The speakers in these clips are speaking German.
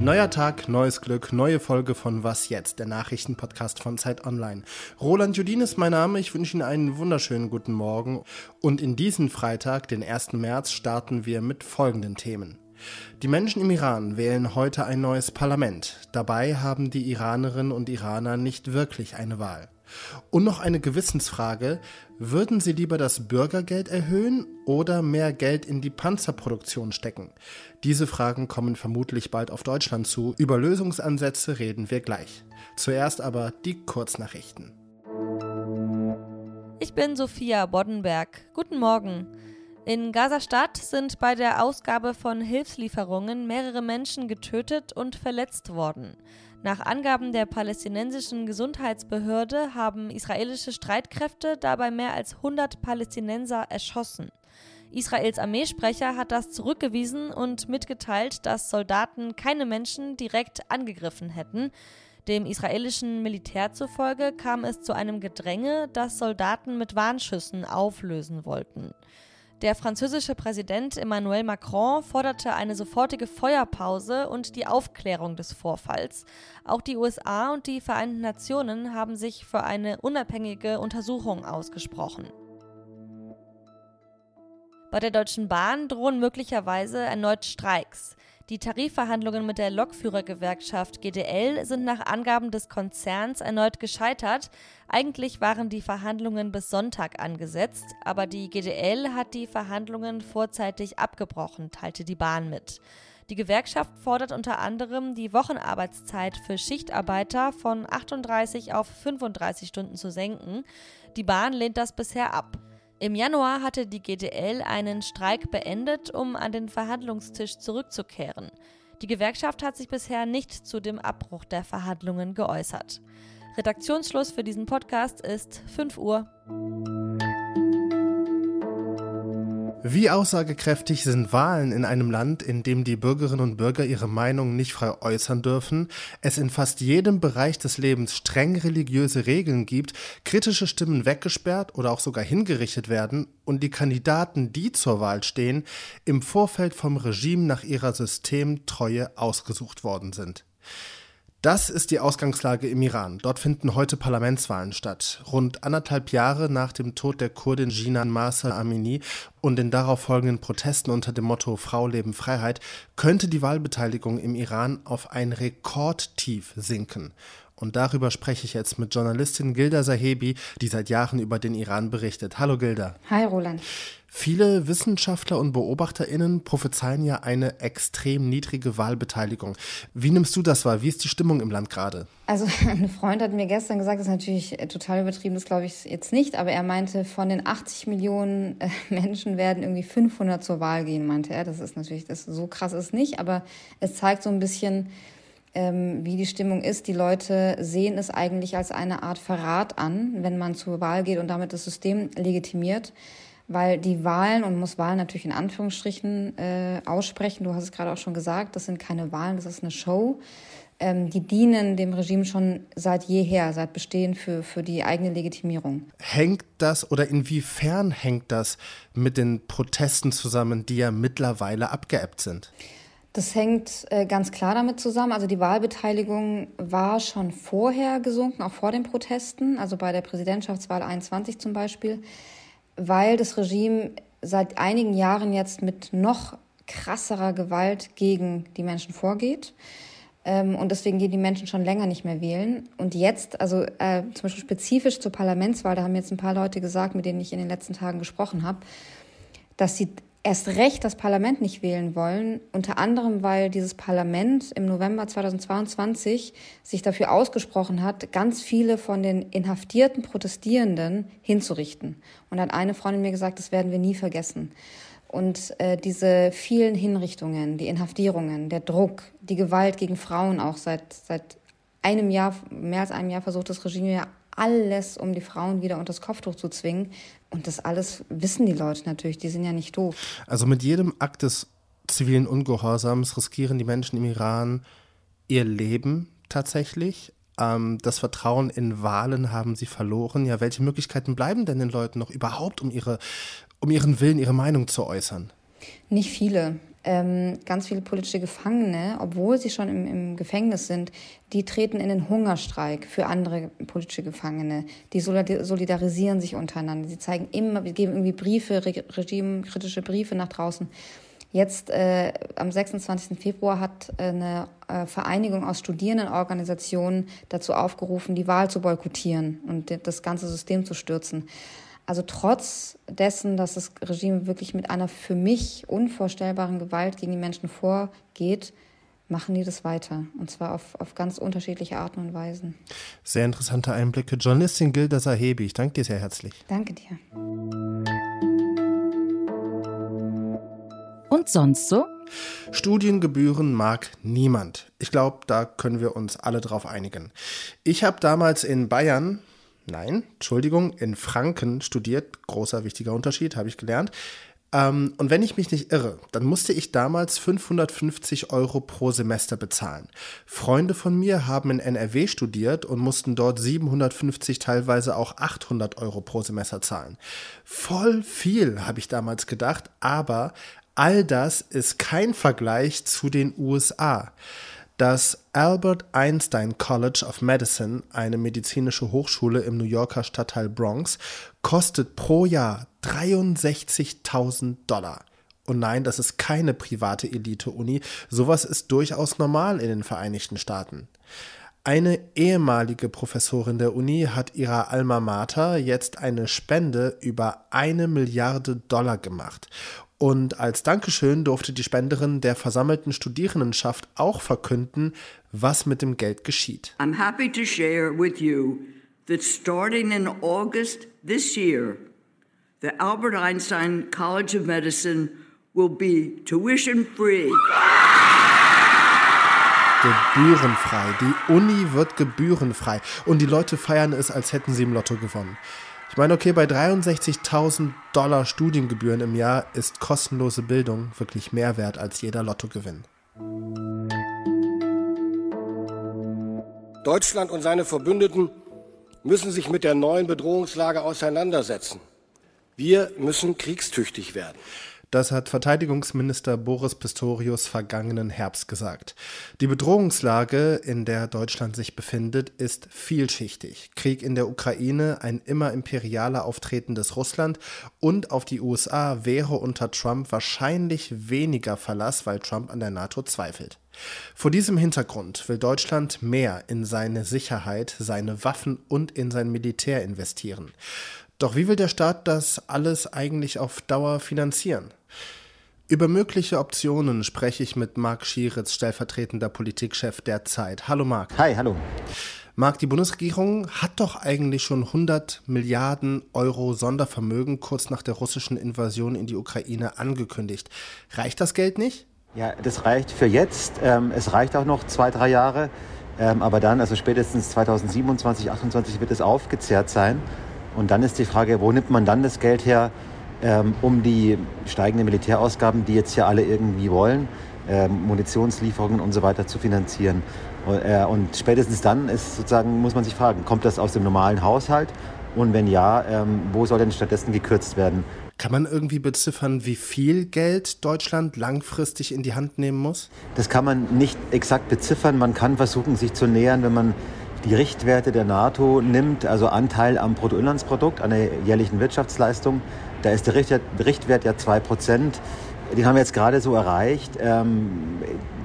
Neuer Tag, neues Glück, neue Folge von Was jetzt, der Nachrichtenpodcast von Zeit Online. Roland Judin ist mein Name, ich wünsche Ihnen einen wunderschönen guten Morgen und in diesen Freitag, den 1. März, starten wir mit folgenden Themen. Die Menschen im Iran wählen heute ein neues Parlament. Dabei haben die Iranerinnen und Iraner nicht wirklich eine Wahl. Und noch eine Gewissensfrage. Würden Sie lieber das Bürgergeld erhöhen oder mehr Geld in die Panzerproduktion stecken? Diese Fragen kommen vermutlich bald auf Deutschland zu. Über Lösungsansätze reden wir gleich. Zuerst aber die Kurznachrichten. Ich bin Sophia Boddenberg. Guten Morgen. In Gaza-Stadt sind bei der Ausgabe von Hilfslieferungen mehrere Menschen getötet und verletzt worden. Nach Angaben der palästinensischen Gesundheitsbehörde haben israelische Streitkräfte dabei mehr als 100 Palästinenser erschossen. Israels Armeesprecher hat das zurückgewiesen und mitgeteilt, dass Soldaten keine Menschen direkt angegriffen hätten. Dem israelischen Militär zufolge kam es zu einem Gedränge, das Soldaten mit Warnschüssen auflösen wollten. Der französische Präsident Emmanuel Macron forderte eine sofortige Feuerpause und die Aufklärung des Vorfalls. Auch die USA und die Vereinten Nationen haben sich für eine unabhängige Untersuchung ausgesprochen. Bei der Deutschen Bahn drohen möglicherweise erneut Streiks. Die Tarifverhandlungen mit der Lokführergewerkschaft GDL sind nach Angaben des Konzerns erneut gescheitert. Eigentlich waren die Verhandlungen bis Sonntag angesetzt, aber die GDL hat die Verhandlungen vorzeitig abgebrochen, teilte die Bahn mit. Die Gewerkschaft fordert unter anderem, die Wochenarbeitszeit für Schichtarbeiter von 38 auf 35 Stunden zu senken. Die Bahn lehnt das bisher ab. Im Januar hatte die GDL einen Streik beendet, um an den Verhandlungstisch zurückzukehren. Die Gewerkschaft hat sich bisher nicht zu dem Abbruch der Verhandlungen geäußert. Redaktionsschluss für diesen Podcast ist 5 Uhr. Wie aussagekräftig sind Wahlen in einem Land, in dem die Bürgerinnen und Bürger ihre Meinung nicht frei äußern dürfen, es in fast jedem Bereich des Lebens streng religiöse Regeln gibt, kritische Stimmen weggesperrt oder auch sogar hingerichtet werden und die Kandidaten, die zur Wahl stehen, im Vorfeld vom Regime nach ihrer Systemtreue ausgesucht worden sind? Das ist die Ausgangslage im Iran. Dort finden heute Parlamentswahlen statt. Rund anderthalb Jahre nach dem Tod der Kurdin Jinan Masa Amini und den darauf folgenden Protesten unter dem Motto Frau, Leben, Freiheit könnte die Wahlbeteiligung im Iran auf ein Rekordtief sinken. Und darüber spreche ich jetzt mit Journalistin Gilda Sahebi, die seit Jahren über den Iran berichtet. Hallo Gilda. Hi Roland. Viele Wissenschaftler und BeobachterInnen prophezeien ja eine extrem niedrige Wahlbeteiligung. Wie nimmst du das wahr? Wie ist die Stimmung im Land gerade? Also, ein Freund hat mir gestern gesagt, das ist natürlich total übertrieben, das glaube ich jetzt nicht, aber er meinte, von den 80 Millionen äh, Menschen werden irgendwie 500 zur Wahl gehen, meinte er. Das ist natürlich, das, so krass ist nicht, aber es zeigt so ein bisschen, ähm, wie die Stimmung ist. Die Leute sehen es eigentlich als eine Art Verrat an, wenn man zur Wahl geht und damit das System legitimiert weil die Wahlen, und muss Wahlen natürlich in Anführungsstrichen äh, aussprechen, du hast es gerade auch schon gesagt, das sind keine Wahlen, das ist eine Show. Ähm, die dienen dem Regime schon seit jeher, seit Bestehen für, für die eigene Legitimierung. Hängt das oder inwiefern hängt das mit den Protesten zusammen, die ja mittlerweile abgeebbt sind? Das hängt äh, ganz klar damit zusammen. Also die Wahlbeteiligung war schon vorher gesunken, auch vor den Protesten, also bei der Präsidentschaftswahl 21 zum Beispiel weil das Regime seit einigen Jahren jetzt mit noch krasserer Gewalt gegen die Menschen vorgeht. Ähm, und deswegen gehen die Menschen schon länger nicht mehr wählen. Und jetzt, also äh, zum Beispiel spezifisch zur Parlamentswahl, da haben jetzt ein paar Leute gesagt, mit denen ich in den letzten Tagen gesprochen habe, dass sie erst recht das Parlament nicht wählen wollen, unter anderem, weil dieses Parlament im November 2022 sich dafür ausgesprochen hat, ganz viele von den inhaftierten Protestierenden hinzurichten. Und hat eine Freundin mir gesagt, das werden wir nie vergessen. Und äh, diese vielen Hinrichtungen, die Inhaftierungen, der Druck, die Gewalt gegen Frauen auch seit, seit einem Jahr, mehr als einem Jahr versucht das Regime ja alles, um die Frauen wieder unter das Kopftuch zu zwingen. Und das alles wissen die Leute natürlich, die sind ja nicht doof. Also mit jedem Akt des zivilen Ungehorsams riskieren die Menschen im Iran ihr Leben tatsächlich. Ähm, das Vertrauen in Wahlen haben sie verloren. Ja, welche Möglichkeiten bleiben denn den Leuten noch überhaupt, um ihre, um ihren Willen, ihre Meinung zu äußern? Nicht viele. Ähm, ganz viele politische Gefangene, obwohl sie schon im, im, Gefängnis sind, die treten in den Hungerstreik für andere politische Gefangene. Die solidarisieren sich untereinander. Sie zeigen immer, geben irgendwie Briefe, regimekritische Briefe nach draußen. Jetzt äh, am 26. Februar hat äh, eine äh, Vereinigung aus Studierendenorganisationen dazu aufgerufen, die Wahl zu boykottieren und das ganze System zu stürzen. Also trotz dessen, dass das Regime wirklich mit einer für mich unvorstellbaren Gewalt gegen die Menschen vorgeht, machen die das weiter. Und zwar auf, auf ganz unterschiedliche Arten und Weisen. Sehr interessante Einblicke. Journalistin Gilda Sahebi, ich danke dir sehr herzlich. Danke dir. Und sonst so? Studiengebühren mag niemand. Ich glaube, da können wir uns alle drauf einigen. Ich habe damals in Bayern, nein, Entschuldigung, in Franken studiert. Großer, wichtiger Unterschied, habe ich gelernt. Ähm, und wenn ich mich nicht irre, dann musste ich damals 550 Euro pro Semester bezahlen. Freunde von mir haben in NRW studiert und mussten dort 750, teilweise auch 800 Euro pro Semester zahlen. Voll viel, habe ich damals gedacht, aber All das ist kein Vergleich zu den USA. Das Albert Einstein College of Medicine, eine medizinische Hochschule im New Yorker Stadtteil Bronx, kostet pro Jahr 63.000 Dollar. Und nein, das ist keine private Elite-Uni. Sowas ist durchaus normal in den Vereinigten Staaten. Eine ehemalige Professorin der Uni hat ihrer Alma Mater jetzt eine Spende über eine Milliarde Dollar gemacht. Und als Dankeschön durfte die Spenderin der versammelten Studierendenschaft auch verkünden, was mit dem Geld geschieht. I'm happy to share with you that starting in August this year, the Albert Einstein College of Medicine will be tuition free. Gebührenfrei. Die Uni wird gebührenfrei. Und die Leute feiern es, als hätten sie im Lotto gewonnen. Ich meine, okay, bei 63.000 Dollar Studiengebühren im Jahr ist kostenlose Bildung wirklich mehr wert als jeder Lottogewinn. Deutschland und seine Verbündeten müssen sich mit der neuen Bedrohungslage auseinandersetzen. Wir müssen kriegstüchtig werden. Das hat Verteidigungsminister Boris Pistorius vergangenen Herbst gesagt. Die Bedrohungslage, in der Deutschland sich befindet, ist vielschichtig. Krieg in der Ukraine, ein immer imperialer auftretendes Russland und auf die USA wäre unter Trump wahrscheinlich weniger Verlass, weil Trump an der NATO zweifelt. Vor diesem Hintergrund will Deutschland mehr in seine Sicherheit, seine Waffen und in sein Militär investieren. Doch wie will der Staat das alles eigentlich auf Dauer finanzieren? Über mögliche Optionen spreche ich mit Marc Schieritz, stellvertretender Politikchef der Zeit. Hallo Marc. Hi, hallo. Marc, die Bundesregierung hat doch eigentlich schon 100 Milliarden Euro Sondervermögen kurz nach der russischen Invasion in die Ukraine angekündigt. Reicht das Geld nicht? Ja, das reicht für jetzt. Ähm, es reicht auch noch zwei, drei Jahre. Ähm, aber dann, also spätestens 2027, 2028 wird es aufgezehrt sein. Und dann ist die Frage, wo nimmt man dann das Geld her, ähm, um die steigenden Militärausgaben, die jetzt ja alle irgendwie wollen, ähm, Munitionslieferungen und so weiter zu finanzieren. Und, äh, und, spätestens dann ist sozusagen, muss man sich fragen, kommt das aus dem normalen Haushalt? Und wenn ja, ähm, wo soll denn stattdessen gekürzt werden? Kann man irgendwie beziffern, wie viel Geld Deutschland langfristig in die Hand nehmen muss? Das kann man nicht exakt beziffern. Man kann versuchen, sich zu nähern, wenn man die Richtwerte der NATO nimmt, also Anteil am Bruttoinlandsprodukt, an der jährlichen Wirtschaftsleistung. Da ist der Richtwert, Richtwert ja 2%. Den haben wir jetzt gerade so erreicht. Ähm,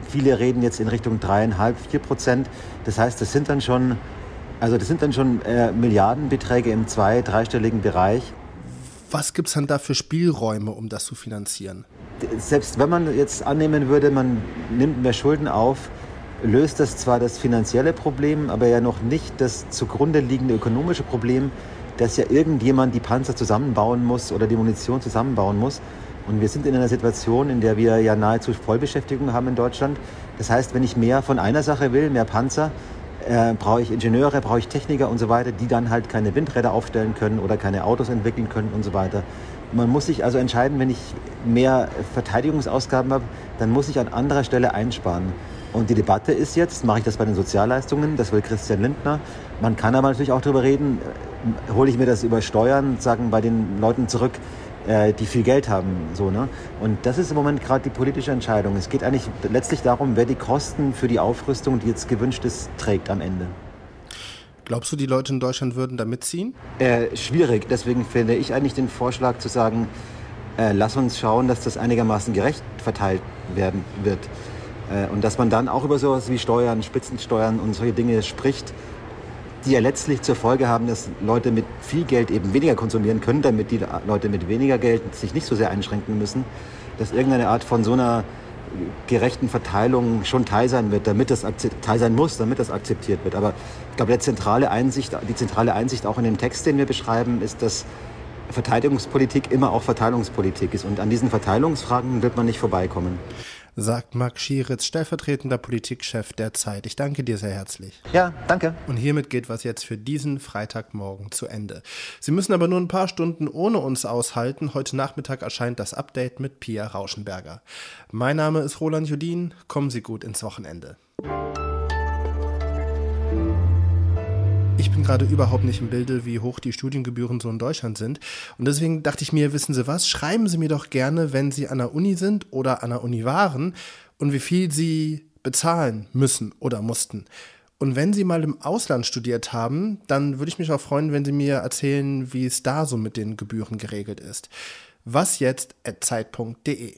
viele reden jetzt in Richtung 3,5, 4 Prozent. Das heißt, das sind dann schon, also das sind dann schon äh, Milliardenbeträge im zwei-, dreistelligen Bereich. Was gibt es dann da für Spielräume, um das zu finanzieren? Selbst wenn man jetzt annehmen würde, man nimmt mehr Schulden auf, löst das zwar das finanzielle Problem, aber ja noch nicht das zugrunde liegende ökonomische Problem, dass ja irgendjemand die Panzer zusammenbauen muss oder die Munition zusammenbauen muss. Und wir sind in einer Situation, in der wir ja nahezu Vollbeschäftigung haben in Deutschland. Das heißt, wenn ich mehr von einer Sache will, mehr Panzer, äh, brauche ich Ingenieure, brauche ich Techniker und so weiter, die dann halt keine Windräder aufstellen können oder keine Autos entwickeln können und so weiter. Man muss sich also entscheiden, wenn ich mehr Verteidigungsausgaben habe, dann muss ich an anderer Stelle einsparen. Und die Debatte ist jetzt, mache ich das bei den Sozialleistungen, das will Christian Lindner. Man kann aber natürlich auch darüber reden, äh, hole ich mir das über Steuern, sagen bei den Leuten zurück, äh, die viel Geld haben. So, ne? Und das ist im Moment gerade die politische Entscheidung. Es geht eigentlich letztlich darum, wer die Kosten für die Aufrüstung, die jetzt gewünscht ist, trägt am Ende. Glaubst du, die Leute in Deutschland würden da mitziehen? Äh, schwierig. Deswegen finde ich eigentlich den Vorschlag zu sagen, äh, lass uns schauen, dass das einigermaßen gerecht verteilt werden wird. Äh, und dass man dann auch über sowas wie Steuern, Spitzensteuern und solche Dinge spricht, die ja letztlich zur Folge haben, dass Leute mit viel Geld eben weniger konsumieren können, damit die Leute mit weniger Geld sich nicht so sehr einschränken müssen, dass irgendeine Art von so einer gerechten Verteilung schon Teil sein wird, damit das Teil sein muss, damit das akzeptiert wird. Aber ich glaube, der zentrale Einsicht, die zentrale Einsicht auch in dem Text, den wir beschreiben, ist, dass Verteidigungspolitik immer auch Verteilungspolitik ist. Und an diesen Verteilungsfragen wird man nicht vorbeikommen sagt Marc Schieritz, stellvertretender Politikchef der Zeit. Ich danke dir sehr herzlich. Ja, danke. Und hiermit geht was jetzt für diesen Freitagmorgen zu Ende. Sie müssen aber nur ein paar Stunden ohne uns aushalten. Heute Nachmittag erscheint das Update mit Pia Rauschenberger. Mein Name ist Roland Judin. Kommen Sie gut ins Wochenende. Ich bin gerade überhaupt nicht im Bilde, wie hoch die Studiengebühren so in Deutschland sind. Und deswegen dachte ich mir, wissen Sie was, schreiben Sie mir doch gerne, wenn Sie an der Uni sind oder an der Uni waren und wie viel Sie bezahlen müssen oder mussten. Und wenn Sie mal im Ausland studiert haben, dann würde ich mich auch freuen, wenn Sie mir erzählen, wie es da so mit den Gebühren geregelt ist. Was jetzt at Zeitpunkt.de